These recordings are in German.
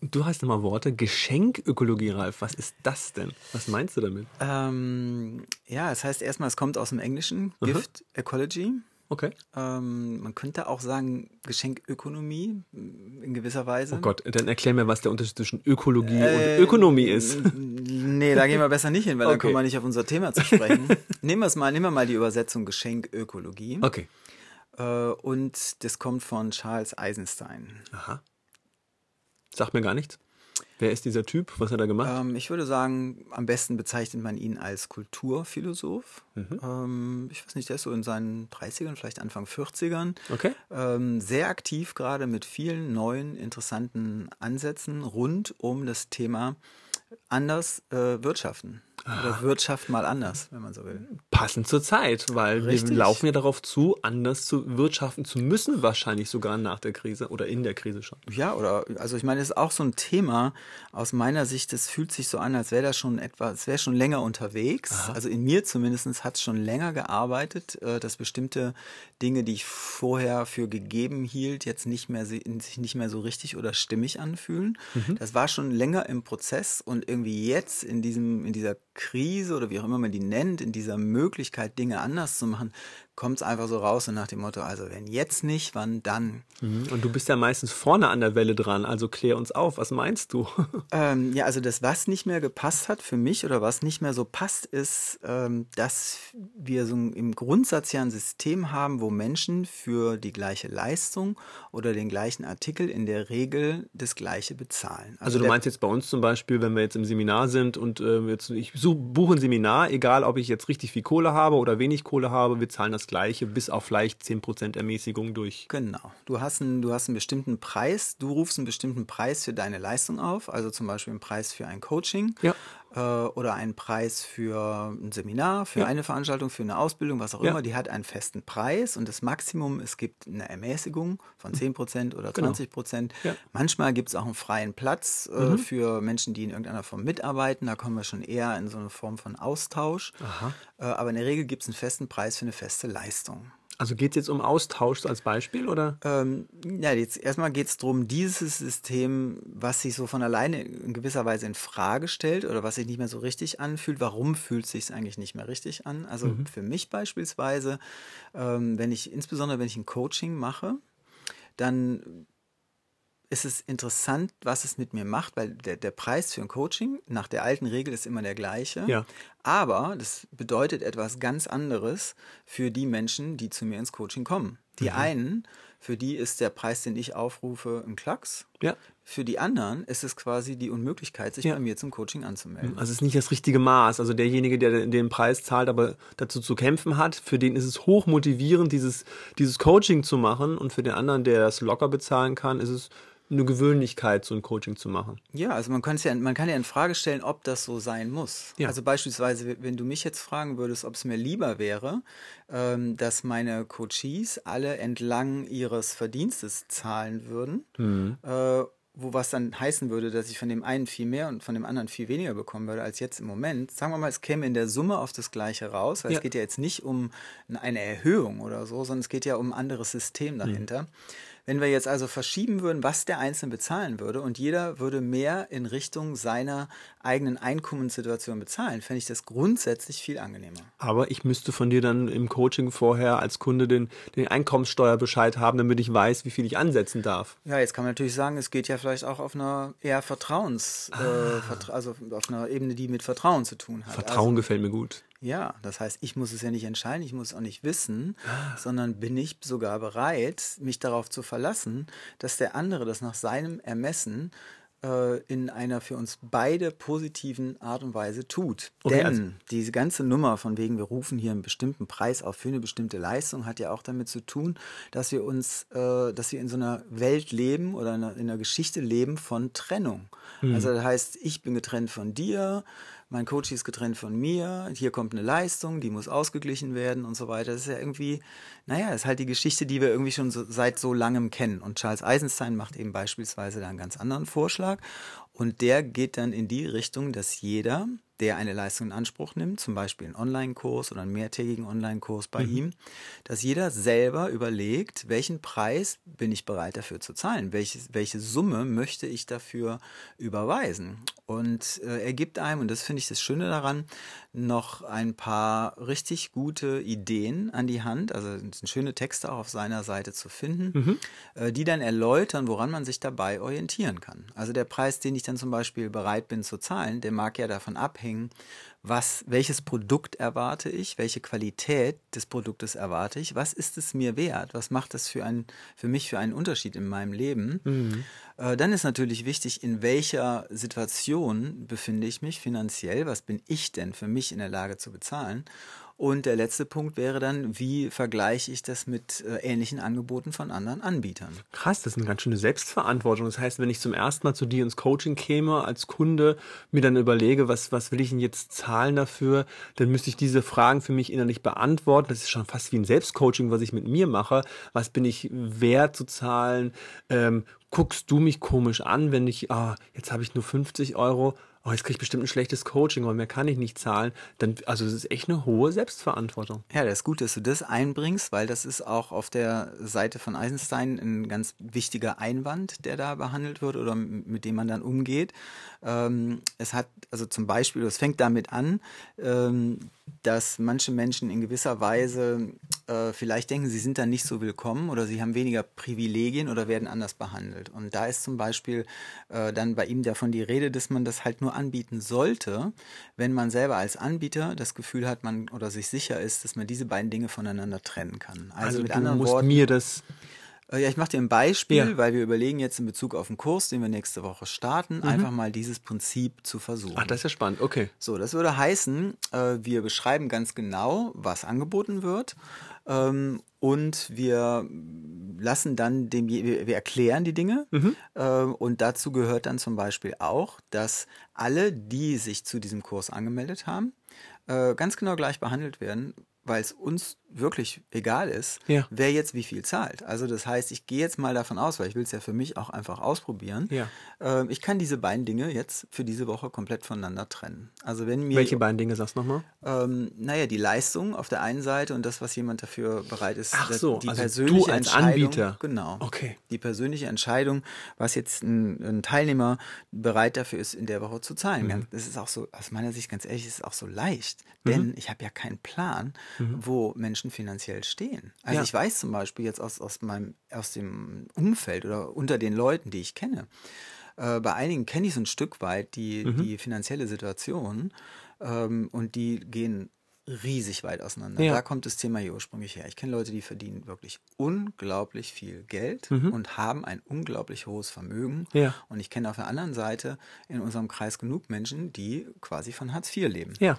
Du hast immer Worte. Geschenkökologie, Ralf. Was ist das denn? Was meinst du damit? Ähm, ja, es heißt erstmal, es kommt aus dem Englischen, Aha. Gift Ecology. Okay. Ähm, man könnte auch sagen Geschenkökonomie in gewisser Weise. Oh Gott, dann erklär mir, was der Unterschied zwischen Ökologie Äh, und Ökonomie ist. Nee, da gehen wir besser nicht hin, weil dann Okay. kommen wir nicht auf unser Thema zu sprechen. nehmen wir es mal, nehmen wir mal die Übersetzung Geschenkökologie. Okay. Äh, und das kommt von Charles Eisenstein. Aha. Sagt mir gar nichts. Wer ist dieser Typ? Was hat er gemacht? Ähm, ich würde sagen, am besten bezeichnet man ihn als Kulturphilosoph. Mhm. Ähm, ich weiß nicht, der ist so in seinen 30ern, vielleicht Anfang 40ern. Okay. Ähm, sehr aktiv gerade mit vielen neuen, interessanten Ansätzen rund um das Thema anders äh, wirtschaften. Oder Wirtschaft mal anders, wenn man so will. Passend zur Zeit, weil Richtig. wir laufen ja darauf zu, anders zu wirtschaften zu müssen, wahrscheinlich sogar nach der Krise oder in der Krise schon. Ja, oder also ich meine, das ist auch so ein Thema aus meiner Sicht, das fühlt sich so an, als wäre das schon etwas, es wäre schon länger unterwegs. Also in mir zumindest hat es schon länger gearbeitet, äh, dass bestimmte Dinge, die ich vorher für gegeben hielt, jetzt nicht mehr si- sich nicht mehr so richtig oder stimmig anfühlen. Das war schon länger im Prozess und irgendwie jetzt in diesem, in dieser Krise oder wie auch immer man die nennt, in dieser Möglichkeit, Dinge anders zu machen, kommt es einfach so raus und nach dem Motto, also wenn jetzt nicht, wann dann? Mhm. Und du bist ja meistens vorne an der Welle dran, also klär uns auf, was meinst du? Ähm, ja, also das, was nicht mehr gepasst hat für mich oder was nicht mehr so passt, ist, ähm, dass wir so im Grundsatz ja ein System haben, wo Menschen für die gleiche Leistung oder den gleichen Artikel in der Regel das gleiche bezahlen. Also du der- meinst jetzt bei uns zum Beispiel, wenn wir jetzt im Seminar sind und äh, jetzt, ich buche ein Seminar, egal ob ich jetzt richtig viel Kohle habe oder wenig Kohle habe, wir zahlen das gleiche, bis auf vielleicht 10% Ermäßigung durch. Genau. Du hast, einen, du hast einen bestimmten Preis, du rufst einen bestimmten Preis für deine Leistung auf, also zum Beispiel einen Preis für ein Coaching Ja. Äh, oder einen Preis für ein Seminar, für Ja. eine Veranstaltung, für eine Ausbildung, was auch Ja. immer. Die hat einen festen Preis und das Maximum, es gibt eine Ermäßigung von 10% oder Genau. 20%. Ja. Manchmal gibt es auch einen freien Platz äh, Mhm. für Menschen, die in irgendeiner Form mitarbeiten. Da kommen wir schon eher in so eine Form von Austausch. Äh, aber in der Regel gibt es einen festen Preis für eine feste Leistung. Also geht es jetzt um Austausch als Beispiel oder? Ähm, ja, jetzt erstmal geht es darum, dieses System, was sich so von alleine in gewisser Weise in Frage stellt oder was sich nicht mehr so richtig anfühlt, warum fühlt sich eigentlich nicht mehr richtig an? Also für mich beispielsweise, ähm, wenn ich, insbesondere wenn ich ein Coaching mache, dann ist es interessant, was es mit mir macht, weil der, der Preis für ein Coaching nach der alten Regel ist immer der gleiche. Ja. Aber das bedeutet etwas ganz anderes für die Menschen, die zu mir ins Coaching kommen. Die Mhm. einen, für die ist der Preis, den ich aufrufe, ein Klacks. Ja. Für die anderen ist es quasi die Unmöglichkeit, sich Ja. bei mir zum Coaching anzumelden. Also es ist nicht das richtige Maß. Also derjenige, der den Preis zahlt, aber dazu zu kämpfen hat, für den ist es hoch motivierend, dieses, dieses Coaching zu machen. Und für den anderen, der das locker bezahlen kann, ist es eine Gewöhnlichkeit, so ein Coaching zu machen. Ja, also man, ja, man kann ja in Frage stellen, ob das so sein muss. Ja. Also beispielsweise, wenn du mich jetzt fragen würdest, ob es mir lieber wäre, ähm, dass meine Coaches alle entlang ihres Verdienstes zahlen würden, Mhm. äh, wo was dann heißen würde, dass ich von dem einen viel mehr und von dem anderen viel weniger bekommen würde als jetzt im Moment. Sagen wir mal, es käme in der Summe auf das Gleiche raus, weil Ja. es geht ja jetzt nicht um eine Erhöhung oder so, sondern es geht ja um ein anderes Mhm. System dahinter. Wenn wir jetzt also verschieben würden, was der Einzelne bezahlen würde und jeder würde mehr in Richtung seiner eigenen Einkommenssituation bezahlen, fände ich das grundsätzlich viel angenehmer. Aber ich müsste von dir dann im Coaching vorher als Kunde den, den Einkommenssteuerbescheid haben, damit ich weiß, wie viel ich ansetzen darf. Ja, jetzt kann man natürlich sagen, es geht ja vielleicht auch auf einer eher Vertrauens, äh, Vertra also auf einer Ebene, die mit Vertrauen zu tun hat. Vertrauen gefällt mir gut. Ja, das heißt, ich muss es ja nicht entscheiden, ich muss es auch nicht wissen, sondern bin ich sogar bereit, mich darauf zu verlassen, dass der andere das nach seinem Ermessen äh, in einer für uns beide positiven Art und Weise tut. Okay, Denn also- diese ganze Nummer von wegen, wir rufen hier einen bestimmten Preis auf für eine bestimmte Leistung, hat ja auch damit zu tun, dass wir uns, äh, dass wir in so einer Welt leben oder in einer, in einer Geschichte leben von Trennung. Also das heißt, ich bin getrennt von dir, mein Coach ist getrennt von mir, hier kommt eine Leistung, die muss ausgeglichen werden und so weiter. Das ist ja irgendwie, naja, ist halt die Geschichte, die wir irgendwie schon so, seit so langem kennen. Und Charles Eisenstein macht eben beispielsweise da einen ganz anderen Vorschlag. Und der geht dann in die Richtung, dass jeder, der eine Leistung in Anspruch nimmt, zum Beispiel einen Online-Kurs oder einen mehrtägigen Online-Kurs bei ihm, dass jeder selber überlegt, welchen Preis bin ich bereit dafür zu zahlen, welche, welche Summe möchte ich dafür überweisen. Und äh, er gibt einem, und das finde ich das Schöne daran, noch ein paar richtig gute Ideen an die Hand. Also sind schöne Texte auch auf seiner Seite zu finden, äh, die dann erläutern, woran man sich dabei orientieren kann. Also der Preis, den ich dann zum Beispiel bereit bin zu zahlen, der mag ja davon abhängen, was, welches Produkt erwarte ich, welche Qualität des Produktes erwarte ich, was ist es mir wert, was macht das für, ein, für mich für einen Unterschied in meinem Leben. Äh, dann ist natürlich wichtig, in welcher Situation befinde ich mich finanziell, was bin ich denn für mich in der Lage zu bezahlen. Und der letzte Punkt wäre dann, wie vergleiche ich das mit äh, ähnlichen Angeboten von anderen Anbietern? Krass, das ist eine ganz schöne Selbstverantwortung. Das heißt, wenn ich zum ersten Mal zu dir ins Coaching käme als Kunde, mir dann überlege, was, was will ich denn jetzt zahlen dafür, dann müsste ich diese Fragen für mich innerlich beantworten. Das ist schon fast wie ein Selbstcoaching, was ich mit mir mache. Was bin ich wert zu zahlen? Ähm, guckst du mich komisch an, wenn ich, ah, jetzt habe ich nur 50 Euro, oh, jetzt kriege ich bestimmt ein schlechtes Coaching, aber mehr kann ich nicht zahlen. Dann, also das ist echt eine hohe Selbstverantwortung. Ja, das ist gut, dass du das einbringst, weil das ist auch auf der Seite von Eisenstein ein ganz wichtiger Einwand, der da behandelt wird oder mit dem man dann umgeht. Ähm, es hat, also zum Beispiel, es fängt damit an, ähm, dass manche Menschen in gewisser Weise äh, vielleicht denken, sie sind dann nicht so willkommen oder sie haben weniger Privilegien oder werden anders behandelt. Und da ist zum Beispiel äh, dann bei ihm davon die Rede, dass man das halt nur anbieten sollte, wenn man selber als Anbieter das Gefühl hat, man oder sich sicher ist, dass man diese beiden Dinge voneinander trennen kann. Also, Also, mit anderen Worten, mir das äh, Ja, ich mache dir ein Beispiel, Ja. weil wir überlegen jetzt in Bezug auf den Kurs, den wir nächste Woche starten, einfach mal dieses Prinzip zu versuchen. Mhm. Ach, das ist ja spannend. Okay. So, das würde heißen, äh, wir beschreiben ganz genau, was angeboten wird. Ähm, und wir lassen dann dem, wir, erklären die Dinge. Ähm, und dazu gehört dann zum Beispiel auch, dass alle, die sich zu diesem Kurs angemeldet haben, äh, ganz genau gleich behandelt werden, weil es uns wirklich egal ist, Ja. wer jetzt wie viel zahlt. Also das heißt, ich gehe jetzt mal davon aus, weil ich will es ja für mich auch einfach ausprobieren. Ja. Ähm, ich kann diese beiden Dinge jetzt für diese Woche komplett voneinander trennen. Also wenn mir Welche beiden Dinge sagst du nochmal? ähm, naja, die Leistung auf der einen Seite und das, was jemand dafür bereit ist, Ach so, die also persönliche du als Entscheidung, Anbieter. Genau. Okay. Die persönliche Entscheidung, was jetzt ein, ein Teilnehmer bereit dafür ist, in der Woche zu zahlen. Mhm. Das ist auch so, aus meiner Sicht ganz ehrlich, ist es auch so leicht. Denn ich habe ja keinen Plan, wo Menschen finanziell stehen. Also Mhm. Ja. ich weiß zum Beispiel jetzt aus, aus meinem, aus dem Umfeld oder unter den Leuten, die ich kenne, äh, bei einigen kenne ich so ein Stück weit die, Mhm. die finanzielle Situation ähm, und die gehen riesig weit auseinander. Ja. Da kommt das Thema hier ursprünglich her. Ich kenne Leute, die verdienen wirklich unglaublich viel Geld und haben ein unglaublich hohes Vermögen. Mhm. Ja. Und ich kenne auf der anderen Seite in unserem Kreis genug Menschen, die quasi von Hartz IV leben. Ja.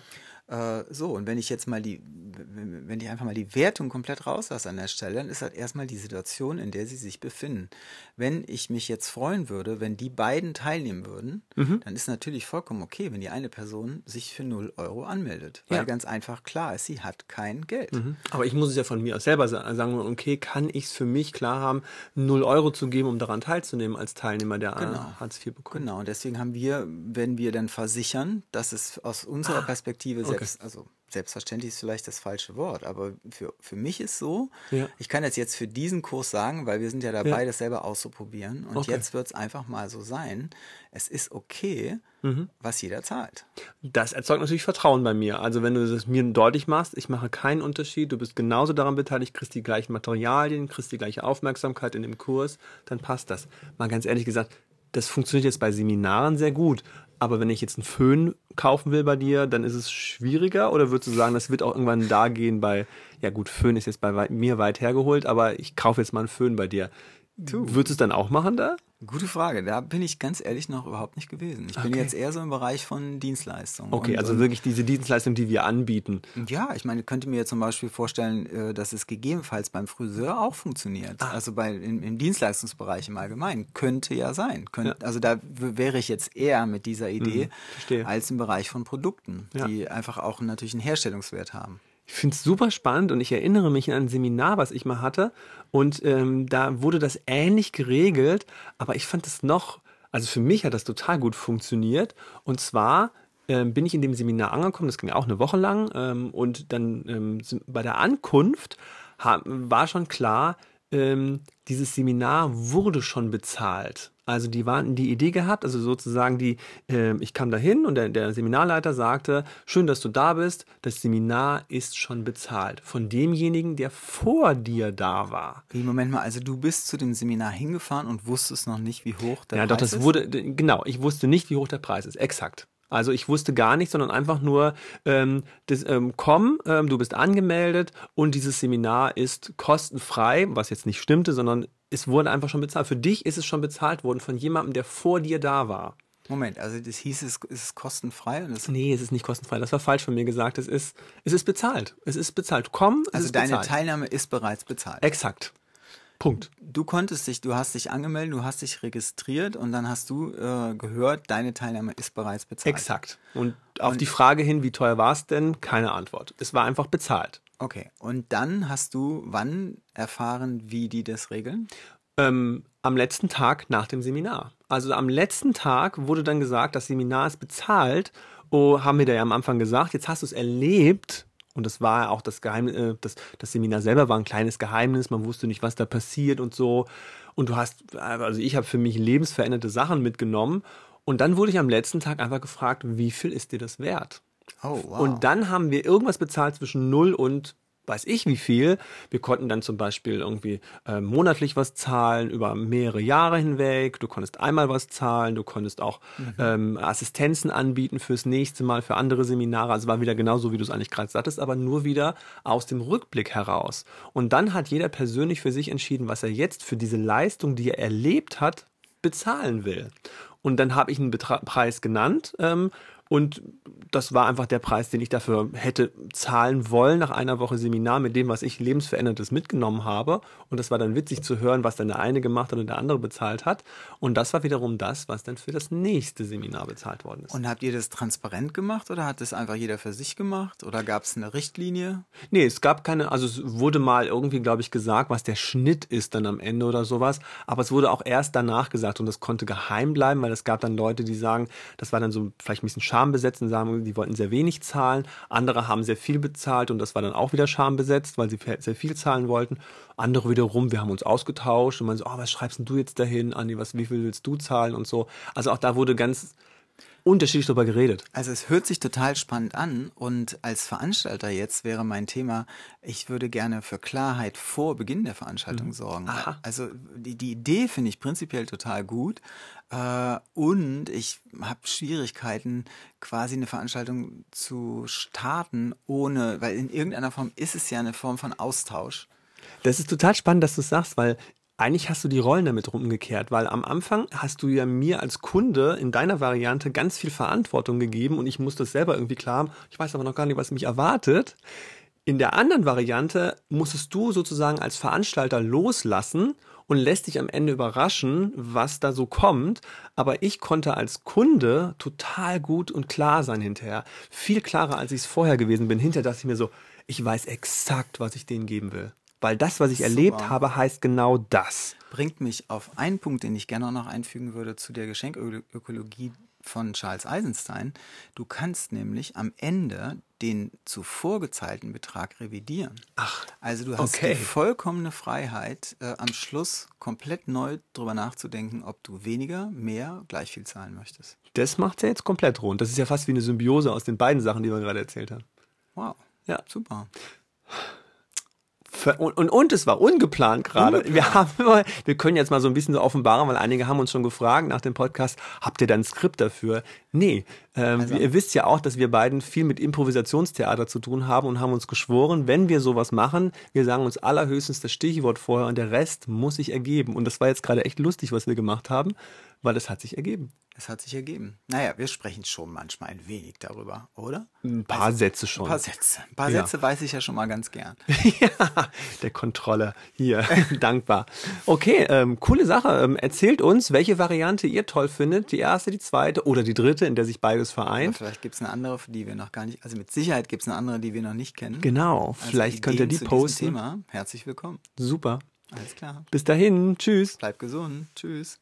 Äh, so, und wenn ich jetzt mal die, wenn ich einfach mal die Wertung komplett rauslasse an der Stelle, dann ist halt erstmal die Situation, in der sie sich befinden. Wenn ich mich jetzt freuen würde, wenn die beiden teilnehmen würden, Mhm. dann ist natürlich vollkommen okay, wenn die eine Person sich für 0 Euro anmeldet. Weil Ja. ganz einfach klar ist, sie hat kein Geld. Mhm. Aber ich muss es ja von mir aus selber sa- sagen, okay, kann ich es für mich klar haben, 0 Euro zu geben, um daran teilzunehmen als Teilnehmer, der äh, Genau. Hartz IV bekommt. Genau, und deswegen haben wir, wenn wir dann versichern, dass es aus unserer Perspektive selbst, also selbstverständlich ist vielleicht das falsche Wort, aber für, für mich ist so, Ja. ich kann das jetzt für diesen Kurs sagen, weil wir sind ja dabei, Ja. das selber auszuprobieren. Und Okay. jetzt wird es einfach mal so sein, es ist okay, Mhm. was jeder zahlt. Das erzeugt natürlich Vertrauen bei mir. Also wenn du das mir deutlich machst, ich mache keinen Unterschied, du bist genauso daran beteiligt, kriegst die gleichen Materialien, kriegst die gleiche Aufmerksamkeit in dem Kurs, dann passt das. Mal ganz ehrlich gesagt, das funktioniert jetzt bei Seminaren sehr gut. Aber wenn ich jetzt einen Föhn kaufen will bei dir, dann ist es schwieriger oder würdest du sagen, das wird auch irgendwann da gehen bei, ja gut, Föhn ist jetzt bei mir weit hergeholt, aber ich kaufe jetzt mal einen Föhn bei dir. Du. Würdest du es dann auch machen da? Gute Frage. Da bin ich ganz ehrlich noch überhaupt nicht gewesen. Ich okay. bin jetzt eher so im Bereich von Dienstleistungen. Okay, und, also wirklich diese Dienstleistung, die wir anbieten. Ja, ich meine, könnte mir zum Beispiel vorstellen, äh, dass es gegebenenfalls beim Friseur auch funktioniert. Ah. Also bei, im, im, Dienstleistungsbereich im Allgemeinen. Könnte ja sein. Könnt, ja. Also da wäre ich jetzt eher mit dieser Idee mhm, als im Bereich von Produkten, ja. die einfach auch natürlich einen Herstellungswert haben. Ich finde es super spannend und ich erinnere mich an ein Seminar, was ich mal hatte. Und ähm, da wurde das ähnlich geregelt, aber ich fand es noch, also für mich hat das total gut funktioniert. Und zwar ähm, bin ich in dem Seminar angekommen, das ging auch eine Woche lang. Ähm, und dann ähm, bei der Ankunft war schon klar, ähm, dieses Seminar wurde schon bezahlt. Also die waren die Idee gehabt, also sozusagen die, äh, ich kam dahin und der, der Seminarleiter sagte, schön, dass du da bist, das Seminar ist schon bezahlt von demjenigen, der vor dir da war. Wie, Moment mal, also du bist zu dem Seminar hingefahren und wusstest noch nicht, wie hoch der ja, Preis ist? Ja, doch, das wurde, genau, ich wusste nicht, wie hoch der Preis ist, exakt. Also ich wusste gar nichts, sondern einfach nur, ähm, das, ähm, komm, ähm, du bist angemeldet und dieses Seminar ist kostenfrei, was jetzt nicht stimmte, sondern es wurde einfach schon bezahlt. Für dich ist es schon bezahlt worden von jemandem, der vor dir da war. Moment, also das hieß, es ist kostenfrei? Und nee, es ist nicht kostenfrei. Das war falsch von mir gesagt. Es ist, es ist bezahlt. Es ist bezahlt. Komm, also deine bezahlt. Teilnahme ist bereits bezahlt. Exakt. Punkt. Du konntest dich, du hast dich angemeldet, du hast dich registriert und dann hast du äh, gehört, deine Teilnahme ist bereits bezahlt. Exakt. Und auf und die Frage hin, wie teuer war es denn? Keine Antwort. Es war einfach bezahlt. Okay. Und dann hast du wann erfahren, wie die das regeln? Ähm, am letzten Tag nach dem Seminar. Also am letzten Tag wurde dann gesagt, das Seminar ist bezahlt. Oh, haben wir da ja am Anfang gesagt, jetzt hast du es erlebt, und das war auch das Geheimnis, äh, das, das Seminar selber war ein kleines Geheimnis, man wusste nicht, was da passiert und so. Und du hast, also ich habe für mich lebensveränderte Sachen mitgenommen. Und dann wurde ich am letzten Tag einfach gefragt, wie viel ist dir das wert? Oh, wow. Und dann haben wir irgendwas bezahlt zwischen 0 und weiß ich wie viel. Wir konnten dann zum Beispiel irgendwie äh, monatlich was zahlen über mehrere Jahre hinweg. Du konntest einmal was zahlen, du konntest auch mhm. ähm, Assistenzen anbieten fürs nächste Mal, für andere Seminare. Also war wieder genauso, wie du es eigentlich gerade sagtest, aber nur wieder aus dem Rückblick heraus. Und dann hat jeder persönlich für sich entschieden, was er jetzt für diese Leistung, die er erlebt hat, bezahlen will. Und dann habe ich einen Betra Preis genannt ähm, und das war einfach der Preis, den ich dafür hätte zahlen wollen nach einer Woche Seminar mit dem, was ich lebensverändertes mitgenommen habe. Und das war dann witzig zu hören, was dann der eine gemacht hat und der andere bezahlt hat. Und das war wiederum das, was dann für das nächste Seminar bezahlt worden ist. Und habt ihr das transparent gemacht oder hat das einfach jeder für sich gemacht? Oder gab es eine Richtlinie? Nee, es gab keine, also es wurde mal irgendwie, glaube ich, gesagt, was der Schnitt ist dann am Ende oder sowas. Aber es wurde auch erst danach gesagt und das konnte geheim bleiben, weil es gab dann Leute, die sagen, das war dann so vielleicht ein bisschen schade schambesetzt und sagen, die wollten sehr wenig zahlen. Andere haben sehr viel bezahlt und das war dann auch wieder schambesetzt, weil sie sehr viel zahlen wollten. Andere wiederum, wir haben uns ausgetauscht und man so, oh, was schreibst du jetzt dahin, Andi, was, wie viel willst du zahlen und so. Also auch da wurde ganz unterschiedlich darüber geredet. Also es hört sich total spannend an und als Veranstalter jetzt wäre mein Thema, ich würde gerne für Klarheit vor Beginn der Veranstaltung mhm. sorgen. Aha. Also die, die Idee finde ich prinzipiell total gut äh, und ich habe Schwierigkeiten, quasi eine Veranstaltung zu starten, ohne, weil in irgendeiner Form ist es ja eine Form von Austausch. Das ist total spannend, dass du sagst, weil eigentlich hast du die Rollen damit rumgekehrt, weil am Anfang hast du ja mir als Kunde in deiner Variante ganz viel Verantwortung gegeben und ich muss das selber irgendwie klar haben. Ich weiß aber noch gar nicht, was mich erwartet. In der anderen Variante musstest du sozusagen als Veranstalter loslassen und lässt dich am Ende überraschen, was da so kommt. Aber ich konnte als Kunde total gut und klar sein hinterher. Viel klarer, als ich es vorher gewesen bin. Hinterher dachte ich mir so, ich weiß exakt, was ich denen geben will. Weil das, was ich Super. erlebt habe, heißt genau das. Bringt mich auf einen Punkt, den ich gerne auch noch einfügen würde zu der Geschenkökologie von Charles Eisenstein. Du kannst nämlich am Ende den zuvor gezahlten Betrag revidieren. Ach, also du hast okay. die vollkommene Freiheit, äh, am Schluss komplett neu drüber nachzudenken, ob du weniger, mehr, gleich viel zahlen möchtest. Das macht ja jetzt komplett rund. Das ist ja fast wie eine Symbiose aus den beiden Sachen, die wir gerade erzählt haben. Wow. Ja, super Und, und, und es war ungeplant gerade. Wir haben, wir können jetzt mal so ein bisschen so offenbaren, weil einige haben uns schon gefragt nach dem Podcast, habt ihr dann ein Skript dafür? Nee, ähm, also. ihr wisst ja auch, dass wir beiden viel mit Improvisationstheater zu tun haben und haben uns geschworen, wenn wir sowas machen, wir sagen uns allerhöchstens das Stichwort vorher und der Rest muss sich ergeben. Und das war jetzt gerade echt lustig, was wir gemacht haben, weil es hat sich ergeben. Es hat sich ergeben. Naja, wir sprechen schon manchmal ein wenig darüber, oder? Ein paar weiß, Sätze schon. Ein paar Sätze. Ein paar ja. Sätze weiß ich ja schon mal ganz gern. ja, der Kontrolle hier. Dankbar. Okay, ähm, coole Sache. Ähm, erzählt uns, welche Variante ihr toll findet. Die erste, die zweite oder die dritte, in der sich beides vereint. Aber vielleicht gibt es eine andere, die wir noch gar nicht, also mit Sicherheit gibt es eine andere, die wir noch nicht kennen. Genau, also vielleicht könnt ihr die posten. Thema. Herzlich willkommen. Super. Alles klar. Bis dahin. Tschüss. Bleibt gesund. Tschüss.